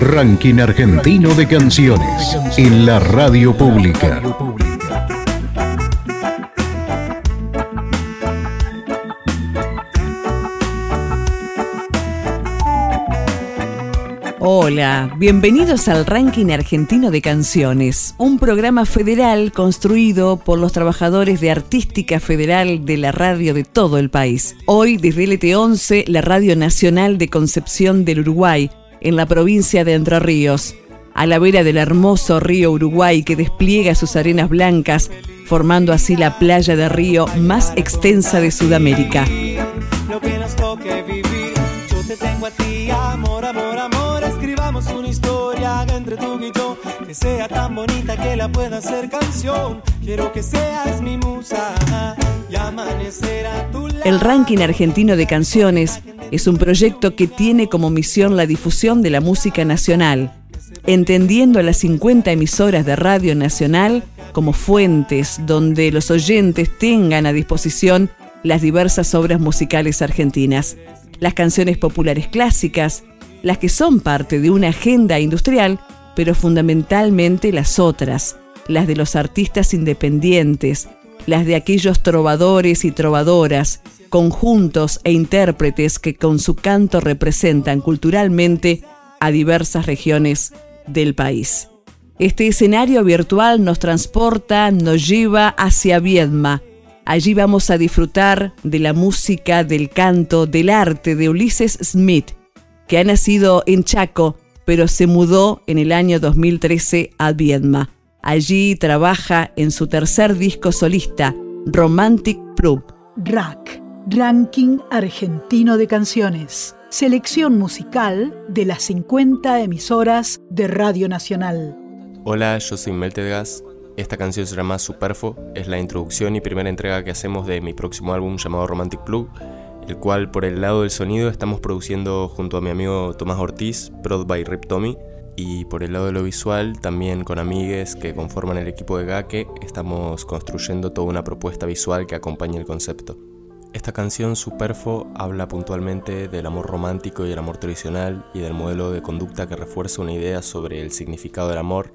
Ranking Argentino de Canciones en la radio pública. Hola, bienvenidos al Ranking Argentino de Canciones, un programa federal construido por los trabajadores de Artística Federal de la radio de todo el país. Hoy desde LT11, la Radio Nacional de Concepción del Uruguay, en la provincia de Entre Ríos, a la vera del hermoso río Uruguay que despliega sus arenas blancas, formando así la playa de río más extensa de Sudamérica. Sea tan bonita que la pueda hacer canción, quiero que seas mi musa y. El ranking argentino de canciones es un proyecto que tiene como misión la difusión de la música nacional, entendiendo a las 50 emisoras de Radio Nacional como fuentes donde los oyentes tengan a disposición las diversas obras musicales argentinas, las canciones populares clásicas, las que son parte de una agenda industrial, pero fundamentalmente las otras, las de los artistas independientes, las de aquellos trovadores y trovadoras, conjuntos e intérpretes que con su canto representan culturalmente a diversas regiones del país. Este escenario virtual nos transporta, nos lleva hacia Viedma. Allí vamos a disfrutar de la música, del canto, del arte de Ulises Smith, que ha nacido en Chaco, pero se mudó en el año 2013 a Viedma. Allí trabaja en su tercer disco solista, Romantic Proof. Rack, Ranking Argentino de Canciones. Selección musical de las 50 emisoras de Radio Nacional. Hola, yo soy Melted Gas. Esta canción se llama Superfo, es la introducción y primera entrega que hacemos de mi próximo álbum llamado Romantic Plug, el cual por el lado del sonido estamos produciendo junto a mi amigo Tomás Ortiz, Prod by Rip Tommy, y por el lado de lo visual, también con amigues que conforman el equipo de Gake, estamos construyendo toda una propuesta visual que acompañe el concepto. Esta canción, Superfo, habla puntualmente del amor romántico y el amor tradicional y del modelo de conducta que refuerza una idea sobre el significado del amor,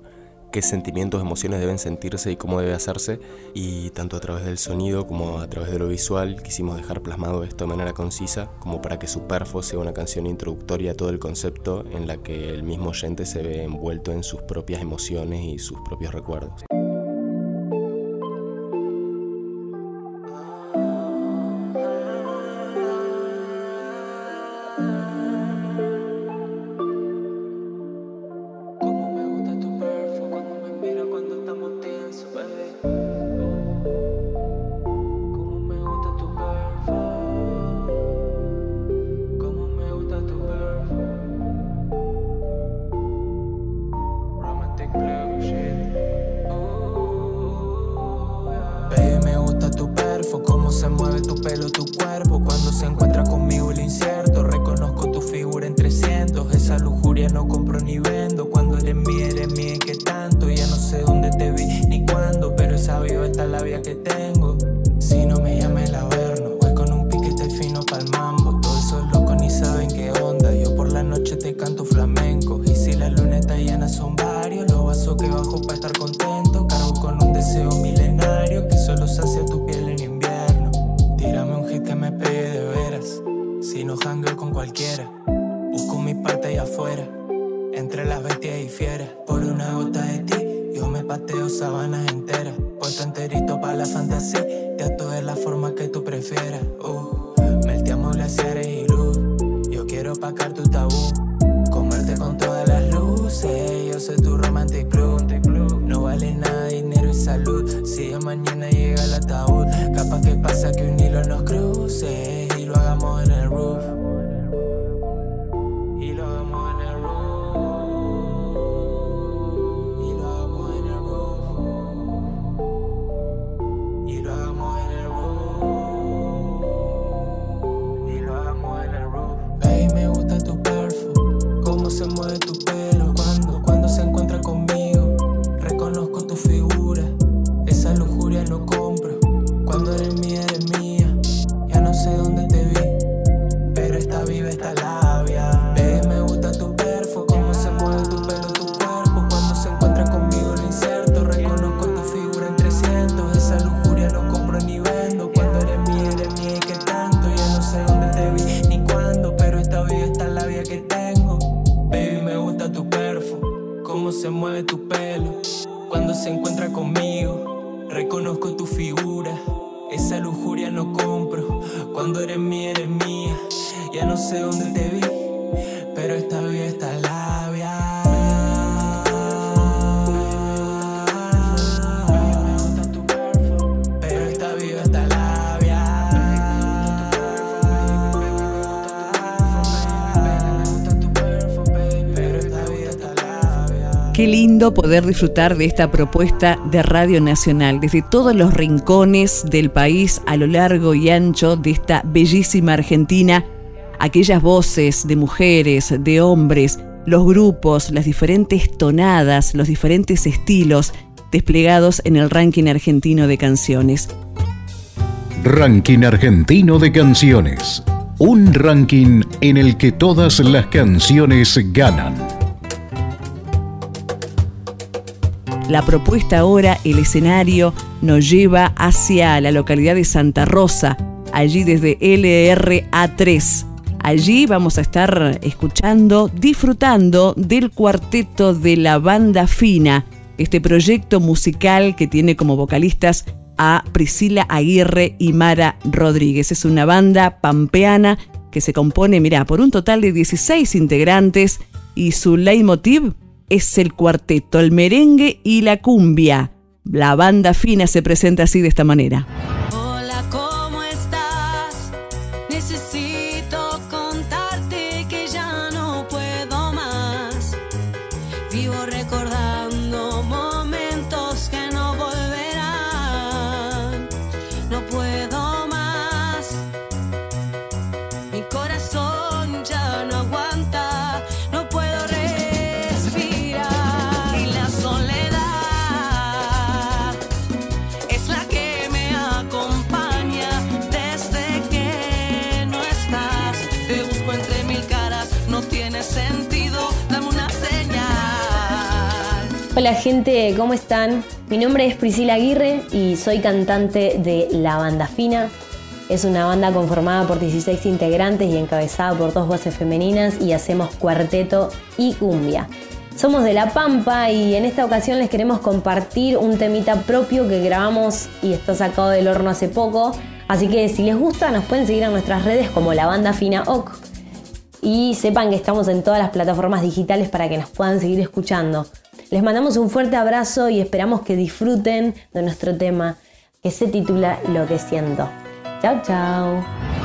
qué sentimientos, emociones deben sentirse y cómo debe hacerse. Y tanto a través del sonido como a través de lo visual quisimos dejar plasmado esto de manera concisa, como para que Superfo sea una canción introductoria a todo el concepto en la que el mismo oyente se ve envuelto en sus propias emociones y sus propios recuerdos. Pasa que un hilo nos cruce Qué lindo poder disfrutar de esta propuesta de Radio Nacional desde todos los rincones del país a lo largo y ancho de esta bellísima Argentina. Aquellas voces de mujeres, de hombres, los grupos, las diferentes tonadas, los diferentes estilos desplegados en el ranking argentino de canciones. Ranking Argentino de Canciones. Un ranking en el que todas las canciones ganan. La propuesta ahora, el escenario, nos lleva hacia la localidad de Santa Rosa, allí desde LRA3. Allí vamos a estar escuchando, disfrutando del cuarteto de la banda fina, este proyecto musical que tiene como vocalistas a Priscila Aguirre y Mara Rodríguez. Es una banda pampeana que se compone, mirá, por un total de 16 integrantes y su leitmotiv es el cuarteto, el merengue y la cumbia. La banda fina se presenta así de esta manera. Hola, ¿cómo estás? Necesito contarte que ya no puedo más. Vivo recordando Hola gente, ¿cómo están? Mi nombre es Priscila Aguirre y soy cantante de La Banda Fina. Es una banda conformada por 16 integrantes y encabezada por dos voces femeninas y hacemos cuarteto y cumbia. Somos de La Pampa y en esta ocasión les queremos compartir un temita propio que grabamos y está sacado del horno hace poco. Así que si les gusta nos pueden seguir en nuestras redes como La Banda Fina OC. Y sepan que estamos en todas las plataformas digitales para que nos puedan seguir escuchando. Les mandamos un fuerte abrazo y esperamos que disfruten de nuestro tema que se titula Lo que siento. Chao, chao.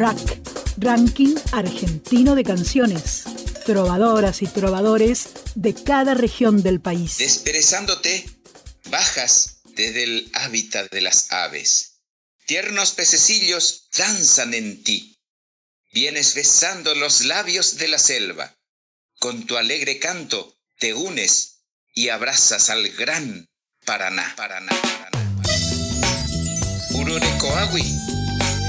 RAC, Ranking Argentino de Canciones. Trovadoras y trovadores de cada región del país. Desperezándote, bajas desde el hábitat de las aves. Tiernos pececillos danzan en ti. Vienes besando los labios de la selva. Con tu alegre canto te unes y abrazas al gran Paraná. Paraná, Paraná. Ururecoagui,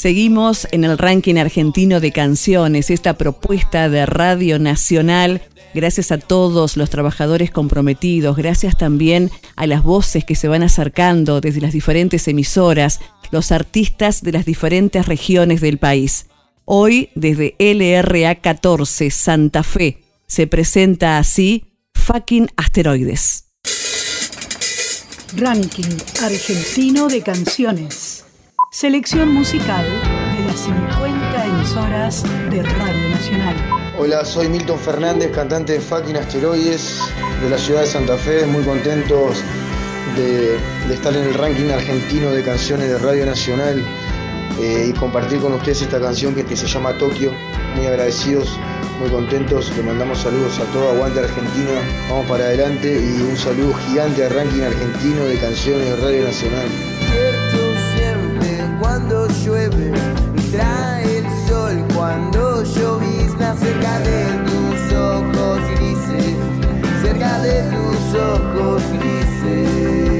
Seguimos en el ranking argentino de canciones, esta propuesta de Radio Nacional. Gracias a todos los trabajadores comprometidos, gracias también a las voces que se van acercando desde las diferentes emisoras, los artistas de las diferentes regiones del país. Hoy, desde LRA 14 Santa Fe, se presenta así Fucking Asteroides. Ranking argentino de canciones. Selección musical de las 50 emisoras de Radio Nacional. Hola, soy Milton Fernández, cantante de Fucking Asteroides de la ciudad de Santa Fe. Muy contentos de, estar en el ranking argentino de canciones de Radio Nacional eh, y compartir con ustedes esta canción que, se llama Tokio. Muy agradecidos, muy contentos. Le mandamos saludos a todo Aguante Argentina. Vamos para adelante y un saludo gigante al ranking argentino de canciones de Radio Nacional llueve y trae el sol cuando llovizna cerca de tus ojos grises, cerca de tus ojos grises.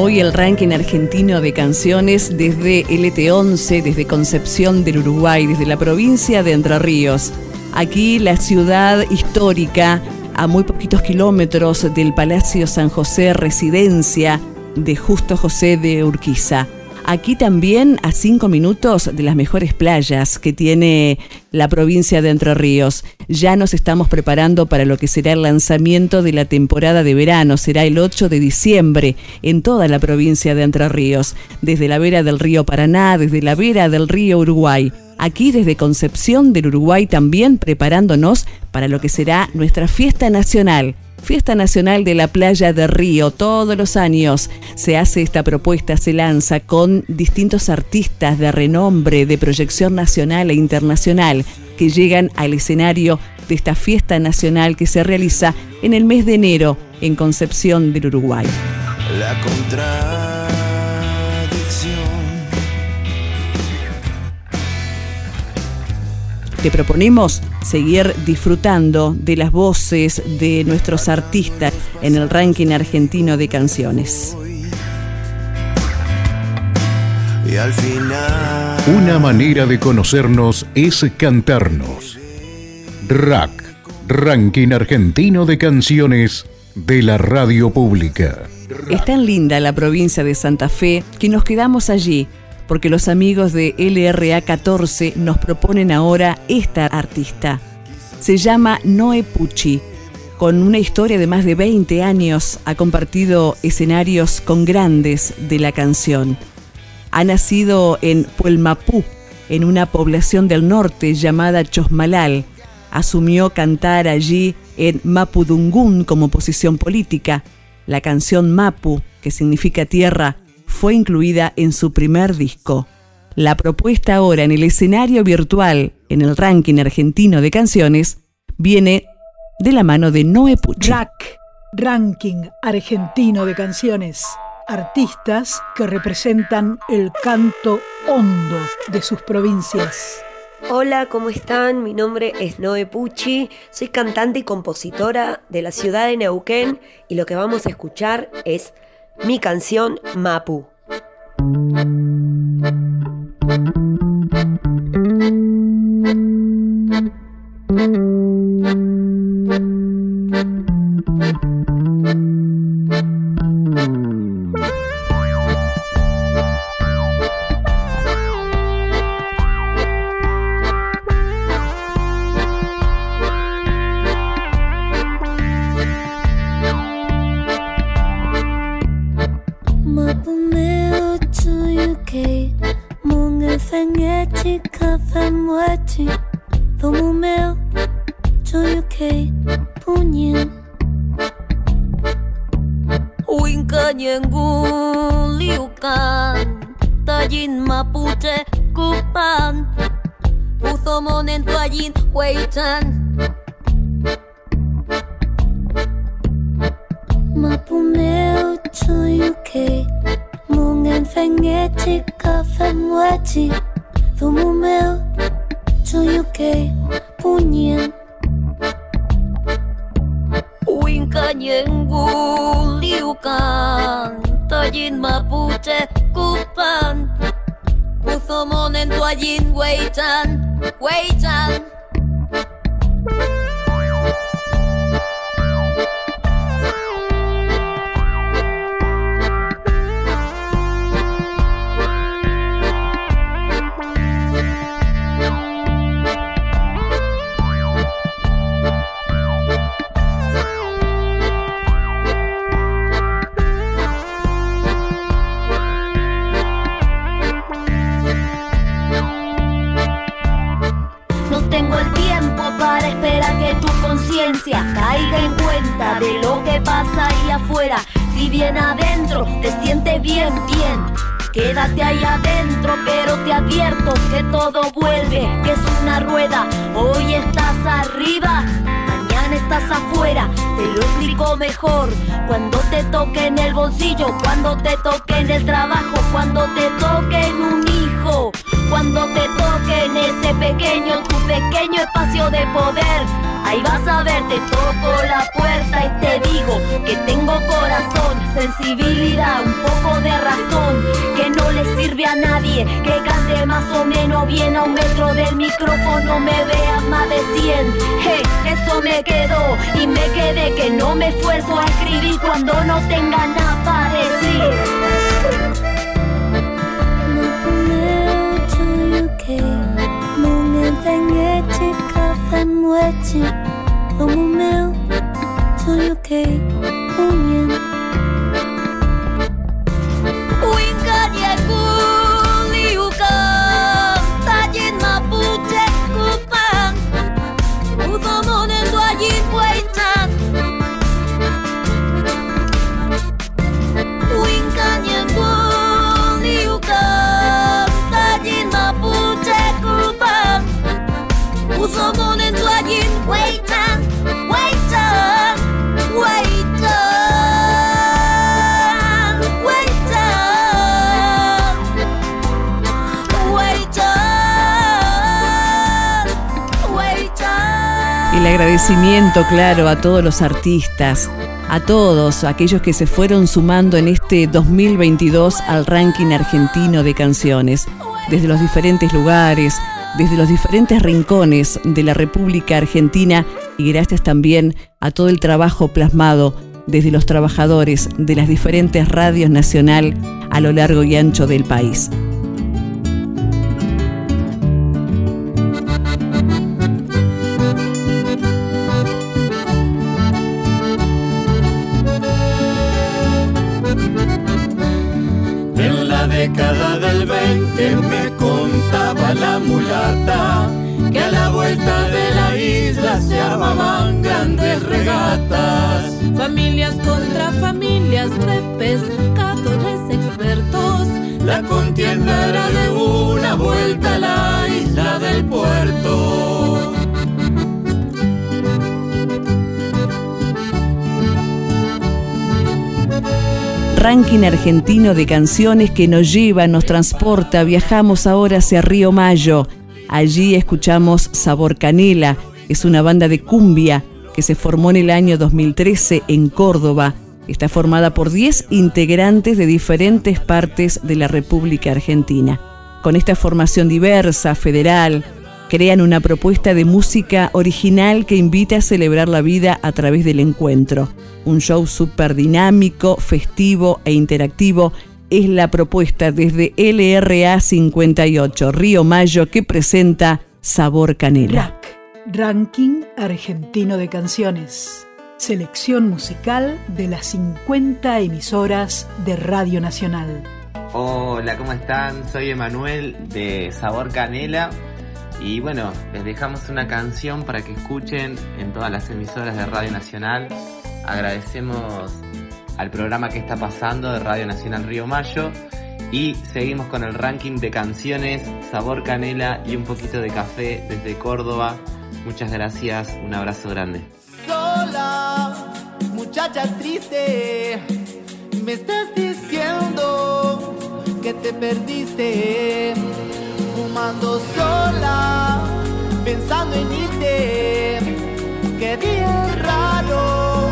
Hoy el ranking argentino de canciones desde LT11, desde Concepción del Uruguay, desde la provincia de Entre Ríos. Aquí la ciudad histórica, a muy poquitos kilómetros del Palacio San José, residencia de Justo José de Urquiza. Aquí también a cinco minutos de las mejores playas que tiene la provincia de Entre Ríos. Ya nos estamos preparando para lo que será el lanzamiento de la temporada de verano. Será el 8 de diciembre en toda la provincia de Entre Ríos, desde la vera del río Paraná, desde la vera del río Uruguay. Aquí desde Concepción del Uruguay también preparándonos para lo que será nuestra fiesta nacional Fiesta Nacional de la Playa de Río. Todos los años se hace esta propuesta, se lanza con distintos artistas de renombre, de proyección nacional e internacional, que llegan al escenario de esta fiesta nacional que se realiza en el mes de enero en Concepción del Uruguay. La Te proponemos seguir disfrutando de las voces de nuestros artistas en el ranking argentino de canciones. Y al final... Una manera de conocernos es cantarnos. RAC, Ranking Argentino de Canciones de la Radio Pública. Es tan linda la provincia de Santa Fe que nos quedamos allí porque los amigos de LRA 14 nos proponen ahora esta artista. Se llama Noe Pucci. Con una historia de más de 20 años ha compartido escenarios con grandes de la canción. Ha nacido en Puelmapú, en una población del norte llamada Chosmalal. Asumió cantar allí en Mapudungún como posición política. La canción Mapu, que significa tierra, fue incluida en su primer disco. La propuesta ahora en el escenario virtual, en el ranking argentino de canciones, viene de la mano de Noé Pucci. Rack, ranking argentino de canciones. Artistas que representan el canto hondo de sus provincias. Hola, ¿cómo están? Mi nombre es Noé Pucci, soy cantante y compositora de la ciudad de Neuquén y lo que vamos a escuchar es mi canción Mapu. zomón en tu allín, Weitan, Weitan. Quédate ahí adentro, pero te advierto que todo vuelve, que es una rueda. Hoy estás arriba, mañana estás afuera. Te lo explico mejor. Cuando te toque en el bolsillo, cuando te toque en el trabajo, cuando te toque en un hijo. Cuando te toque en ese pequeño, tu pequeño espacio de poder, ahí vas a ver, te toco la puerta y te digo que tengo corazón, sensibilidad, un poco de razón, que no le sirve a nadie, que cante más o menos bien a un metro del micrófono, me vea más de 100. Hey, eso me quedó y me quedé que no me esfuerzo a escribir cuando no tenga nada para decir. como the como o meu. Sonho que um agradecimiento, claro, a todos los artistas, a todos aquellos que se fueron sumando en este 2022 al ranking argentino de canciones, desde los diferentes lugares, desde los diferentes rincones de la República Argentina y gracias también a todo el trabajo plasmado desde los trabajadores de las diferentes radios nacional a lo largo y ancho del país. Contra familias, de pescadores expertos. La contienda era de una vuelta a la isla del puerto. ranking argentino de canciones que nos lleva, nos transporta. Viajamos ahora hacia Río Mayo. Allí escuchamos Sabor Canela, es una banda de cumbia que se formó en el año 2013 en Córdoba. Está formada por 10 integrantes de diferentes partes de la República Argentina. Con esta formación diversa, federal, crean una propuesta de música original que invita a celebrar la vida a través del encuentro. Un show súper dinámico, festivo e interactivo es la propuesta desde LRA 58 Río Mayo que presenta Sabor Canela. Ranking Argentino de Canciones. Selección musical de las 50 emisoras de Radio Nacional. Hola, ¿cómo están? Soy Emanuel de Sabor Canela. Y bueno, les dejamos una canción para que escuchen en todas las emisoras de Radio Nacional. Agradecemos al programa que está pasando de Radio Nacional Río Mayo. Y seguimos con el ranking de canciones, sabor canela y un poquito de café desde Córdoba. Muchas gracias, un abrazo grande. Sola, muchacha triste, me estás diciendo que te perdiste. Fumando sola, pensando en irte. Qué día raro,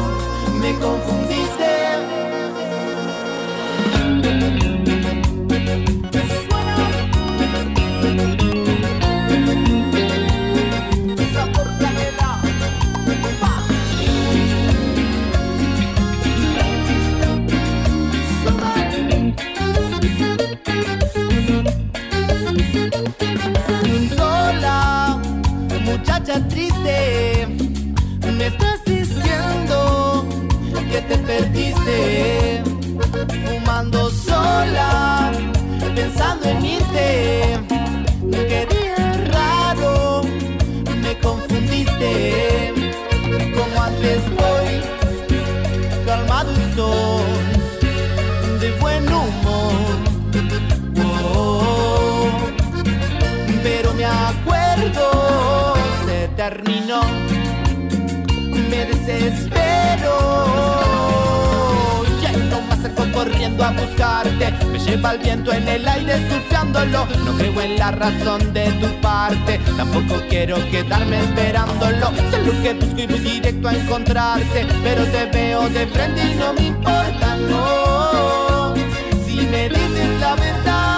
me confundiste. Muchacha triste, me estás diciendo que te perdiste. Fumando sola, pensando en irte. Corriendo a buscarte, me lleva el viento en el aire surfeándolo. No creo en la razón de tu parte, tampoco quiero quedarme esperándolo. Sé lo que busco y voy directo a encontrarte, pero te veo de frente y no me importa, no. Si me dices la verdad.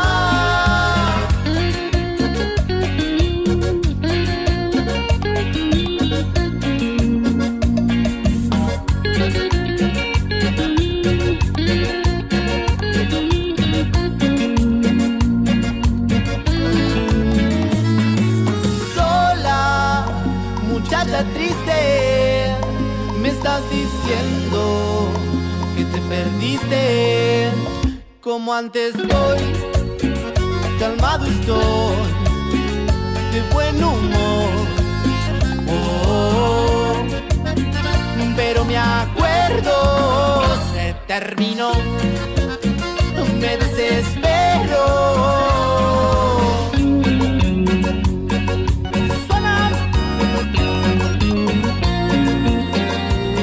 Diciendo que te perdiste. Como antes voy, calmado estoy, de buen humor. Oh, pero me acuerdo, se terminó, me desespero.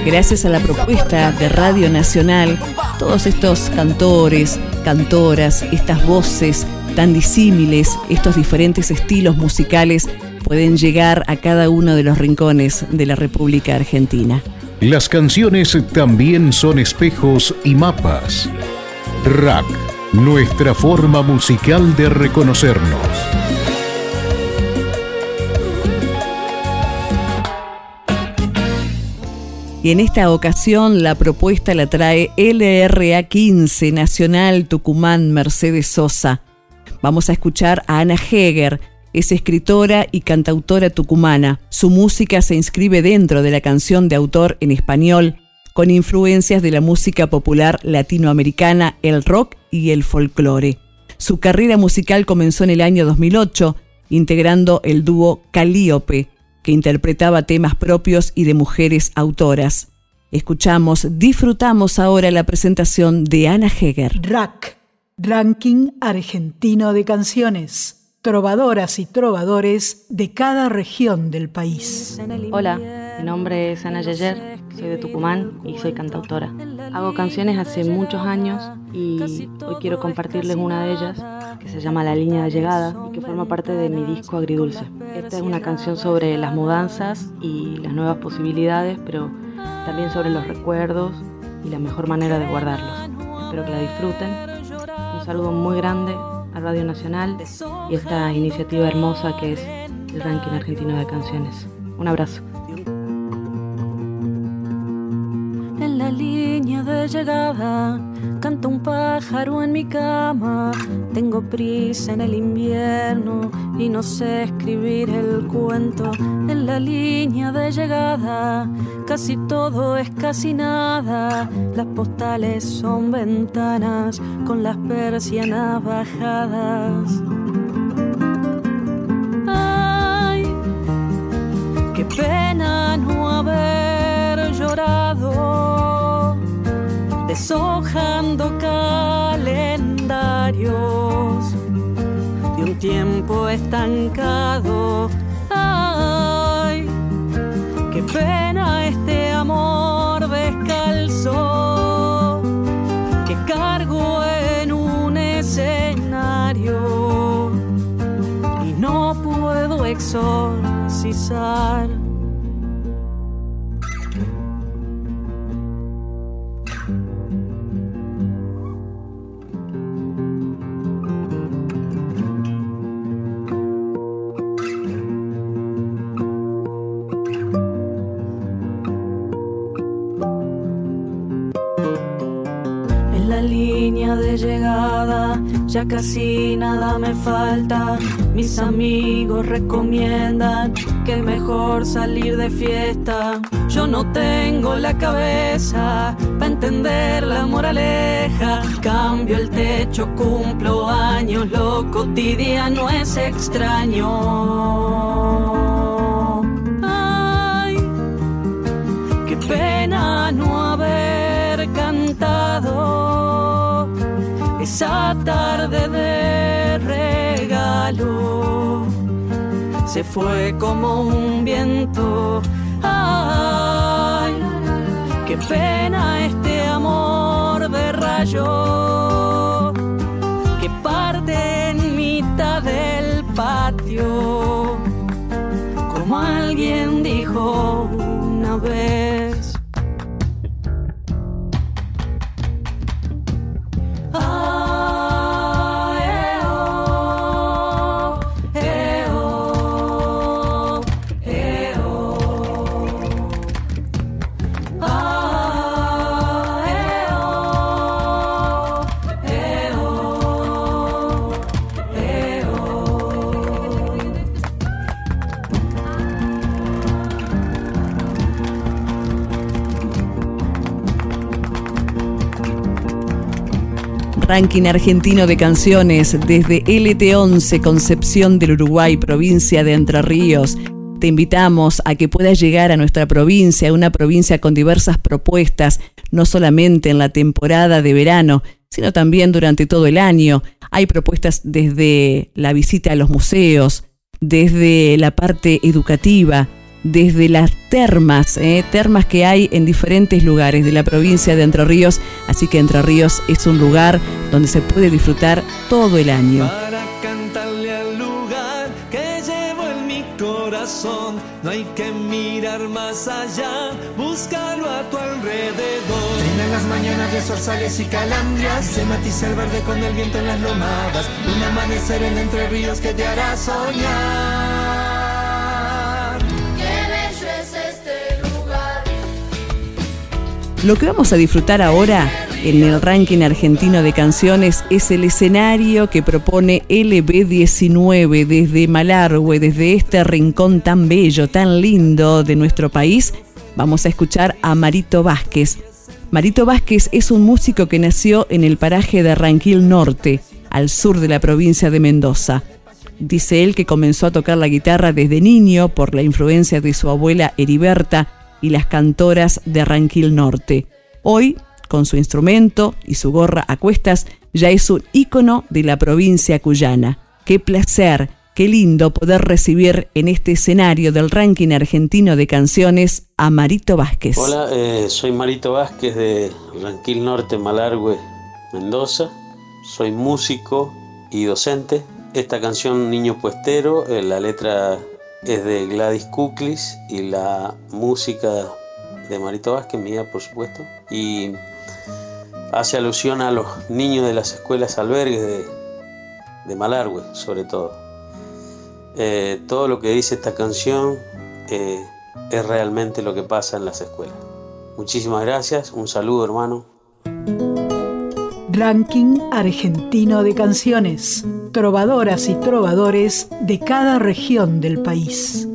Gracias a la propuesta de Radio Nacional, todos estos cantores, cantoras, estas voces tan disímiles, estos diferentes estilos musicales pueden llegar a cada uno de los rincones de la República Argentina. Las canciones también son espejos y mapas. Rack, nuestra forma musical de reconocernos. Y en esta ocasión la propuesta la trae LRA 15 Nacional Tucumán Mercedes Sosa. Vamos a escuchar a Ana Heger, es escritora y cantautora tucumana. Su música se inscribe dentro de la canción de autor en español, con influencias de la música popular latinoamericana, el rock y el folclore. Su carrera musical comenzó en el año 2008, integrando el dúo Calíope, que interpretaba temas propios y de mujeres autoras. Escuchamos, disfrutamos ahora la presentación de Ana Heger. Rack, Ranking Argentino de Canciones. Trovadoras y trovadores de cada región del país. Hola, mi nombre es Ana Yeyer, soy de Tucumán y soy cantautora. Hago canciones hace muchos años y hoy quiero compartirles una de ellas que se llama La línea de llegada y que forma parte de mi disco Agridulce. Esta es una canción sobre las mudanzas y las nuevas posibilidades, pero también sobre los recuerdos y la mejor manera de guardarlos. Espero que la disfruten. Un saludo muy grande a Radio Nacional y esta iniciativa hermosa que es el ranking argentino de canciones. Un abrazo. Llegada canta un pájaro en mi cama. Tengo prisa en el invierno y no sé escribir el cuento. En la línea de llegada casi todo es casi nada. Las postales son ventanas con las persianas bajadas. Deshojando calendarios de un tiempo estancado. Ay, qué pena este amor descalzo que cargo en un escenario y no puedo exorcizar. Ya casi nada me falta. Mis amigos recomiendan que mejor salir de fiesta. Yo no tengo la cabeza para entender la moraleja. Cambio el techo, cumplo años, lo cotidiano es extraño. Esa tarde de regalo. Se fue como un viento. Ay, qué pena este amor de rayo que parte en mitad del patio. Como alguien dijo una vez. Ranking argentino de canciones desde LT11 Concepción del Uruguay, provincia de Entre Ríos. Te invitamos a que puedas llegar a nuestra provincia, una provincia con diversas propuestas, no solamente en la temporada de verano, sino también durante todo el año. Hay propuestas desde la visita a los museos, desde la parte educativa, desde las termas, eh, termas que hay en diferentes lugares de la provincia de Entre Ríos. Así que Entre Ríos es un lugar donde se puede disfrutar todo el año. Para cantarle al lugar que llevo en mi corazón, no hay que mirar más allá, búscalo a tu alrededor. Reinan las mañanas de zorzales y calandrias, se matiza el verde con el viento en las lomadas, un amanecer en Entre Ríos que te hará soñar. Lo que vamos a disfrutar ahora en el ranking argentino de canciones es el escenario que propone LB19 desde Malargüe, desde este rincón tan bello, tan lindo de nuestro país. Vamos a escuchar a Marito Vázquez. Marito Vázquez es un músico que nació en el paraje de Ranquil Norte, al sur de la provincia de Mendoza. Dice él que comenzó a tocar la guitarra desde niño por la influencia de su abuela Heriberta y las cantoras de Ranquil Norte. Hoy con su instrumento y su gorra a cuestas, ya es un ícono de la provincia cuyana. Qué placer, qué lindo poder recibir en este escenario del ranking argentino de canciones a Marito Vázquez. Hola, eh, soy Marito Vázquez de Ranquil Norte, Malargüe, Mendoza. Soy músico y docente. Esta canción Niño Puestero, eh, la letra es de Gladys Kuklis y la música de Marito Vázquez, mía por supuesto. Y hace alusión a los niños de las escuelas albergues de, de Malargüe, sobre todo. Eh, todo lo que dice esta canción eh, es realmente lo que pasa en las escuelas. Muchísimas gracias, un saludo hermano. Ranking argentino de canciones, trovadoras y trovadores de cada región del país.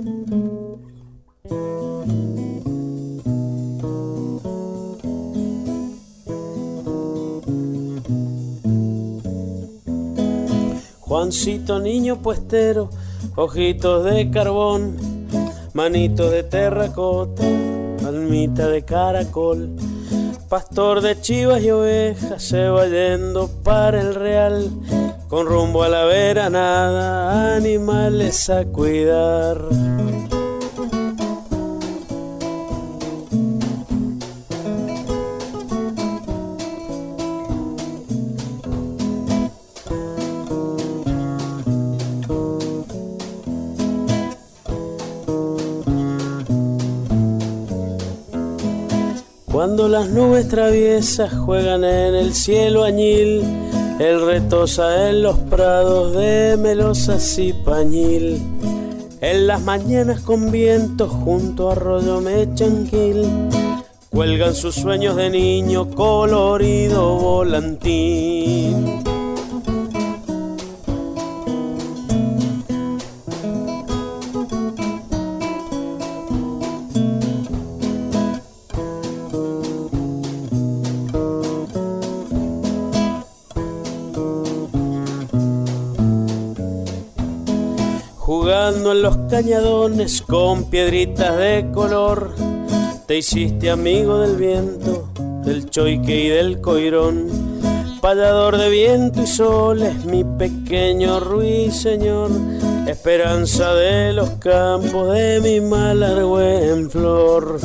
Juancito niño puestero, ojitos de carbón, manito de terracota, almita de caracol, pastor de chivas y ovejas, se va yendo para el real, con rumbo a la veranada, animales a cuidar. Cuando las nubes traviesas juegan en el cielo añil, el retosa en los prados de melosas y pañil. En las mañanas con viento junto a arroyo mechanquil, cuelgan sus sueños de niño colorido volantín. Cañadones con piedritas de color, te hiciste amigo del viento, del choique y del coirón. Payador de viento y sol es mi pequeño ruiseñor, esperanza de los campos de mi malargüe en flor.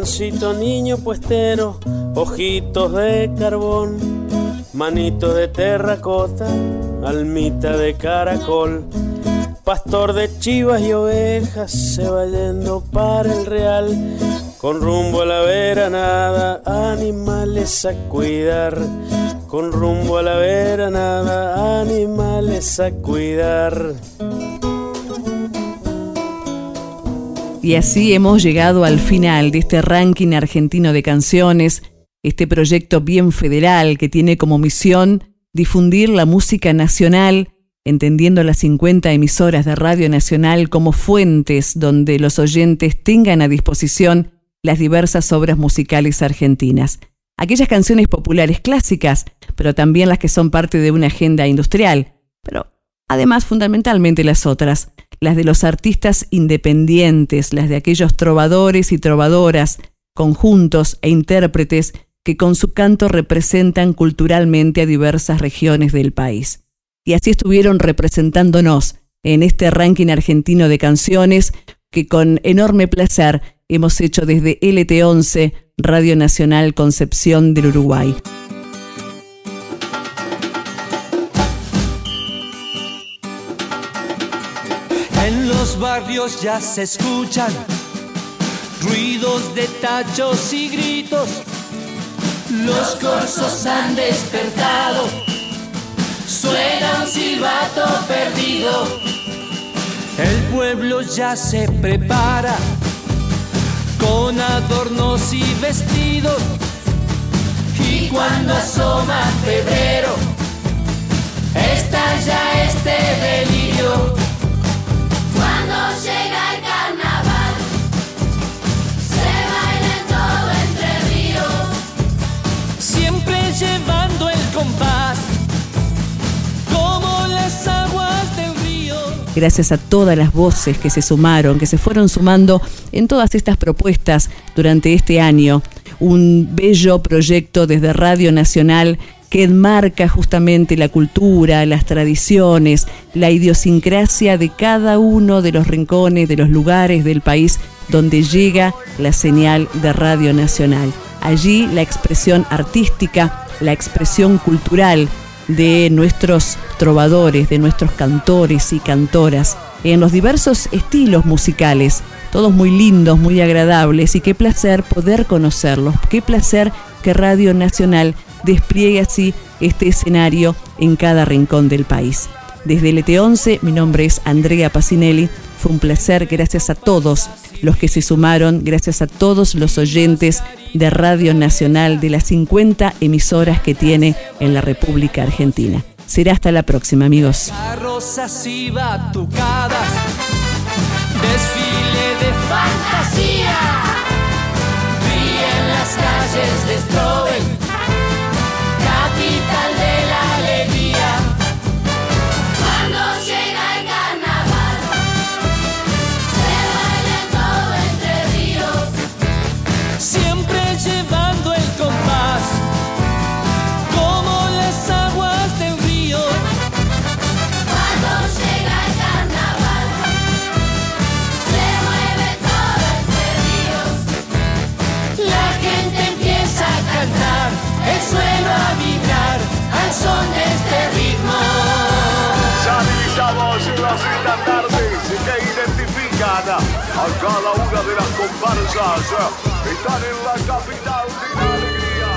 Niño puestero, ojitos de carbón, manitos de terracota, almita de caracol, pastor de chivas y ovejas, se va yendo para el real, con rumbo a la veranada, animales a cuidar, con rumbo a la veranada, animales a cuidar. Y así hemos llegado al final de este ranking argentino de canciones, este proyecto bien federal que tiene como misión difundir la música nacional, entendiendo las 50 emisoras de Radio Nacional como fuentes donde los oyentes tengan a disposición las diversas obras musicales argentinas. Aquellas canciones populares clásicas, pero también las que son parte de una agenda industrial, pero además fundamentalmente las otras, las de los artistas independientes, las de aquellos trovadores y trovadoras, conjuntos e intérpretes que con su canto representan culturalmente a diversas regiones del país. Y así estuvieron representándonos en este ranking argentino de canciones que con enorme placer hemos hecho desde LT11, Radio Nacional Concepción del Uruguay. Barrios ya se escuchan ruidos de tachos y gritos. Los corsos han despertado, suena un silbato perdido. El pueblo ya se prepara con adornos y vestidos. Y cuando asoma febrero, está ya este delirio. Gracias a todas las voces que se sumaron, que se fueron sumando en todas estas propuestas durante este año. Un bello proyecto desde Radio Nacional que enmarca justamente la cultura, las tradiciones, la idiosincrasia de cada uno de los rincones, de los lugares del país donde llega la señal de Radio Nacional. Allí la expresión artística, la expresión cultural de nuestros trovadores, de nuestros cantores y cantoras, en los diversos estilos musicales, todos muy lindos, muy agradables y qué placer poder conocerlos, qué placer que Radio Nacional despliegue así este escenario en cada rincón del país. Desde LT11, mi nombre es Andrea Pacinelli. Fue un placer, gracias a todos los que se sumaron, gracias a todos los oyentes de Radio Nacional de las 50 emisoras que tiene en la República Argentina. Será hasta la próxima, amigos. Desfile de fantasía. Cada una de las comparsas. Están en la capital de la alegría.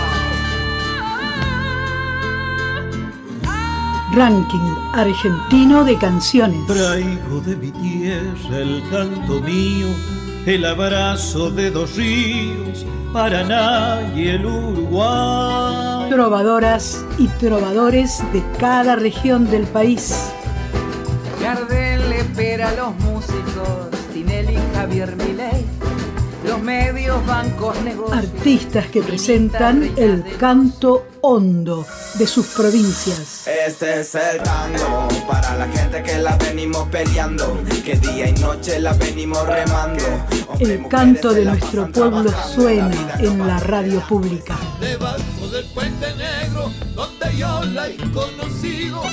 Ranking argentino de canciones. Traigo de mi tierra el canto mío, el abrazo de dos ríos, Paraná y el Uruguay. Trovadoras y trovadores de cada región del país. Gardel espera a los músicos, Javier Milei, los medios, bancos, negocios. Artistas que presentan el canto hondo de sus provincias. Este es el tango para la gente que la venimos peleando, que día y noche la venimos remando. El canto de nuestro pueblo suena en la radio pública. Debajo del puente negro, donde yo la he conocido,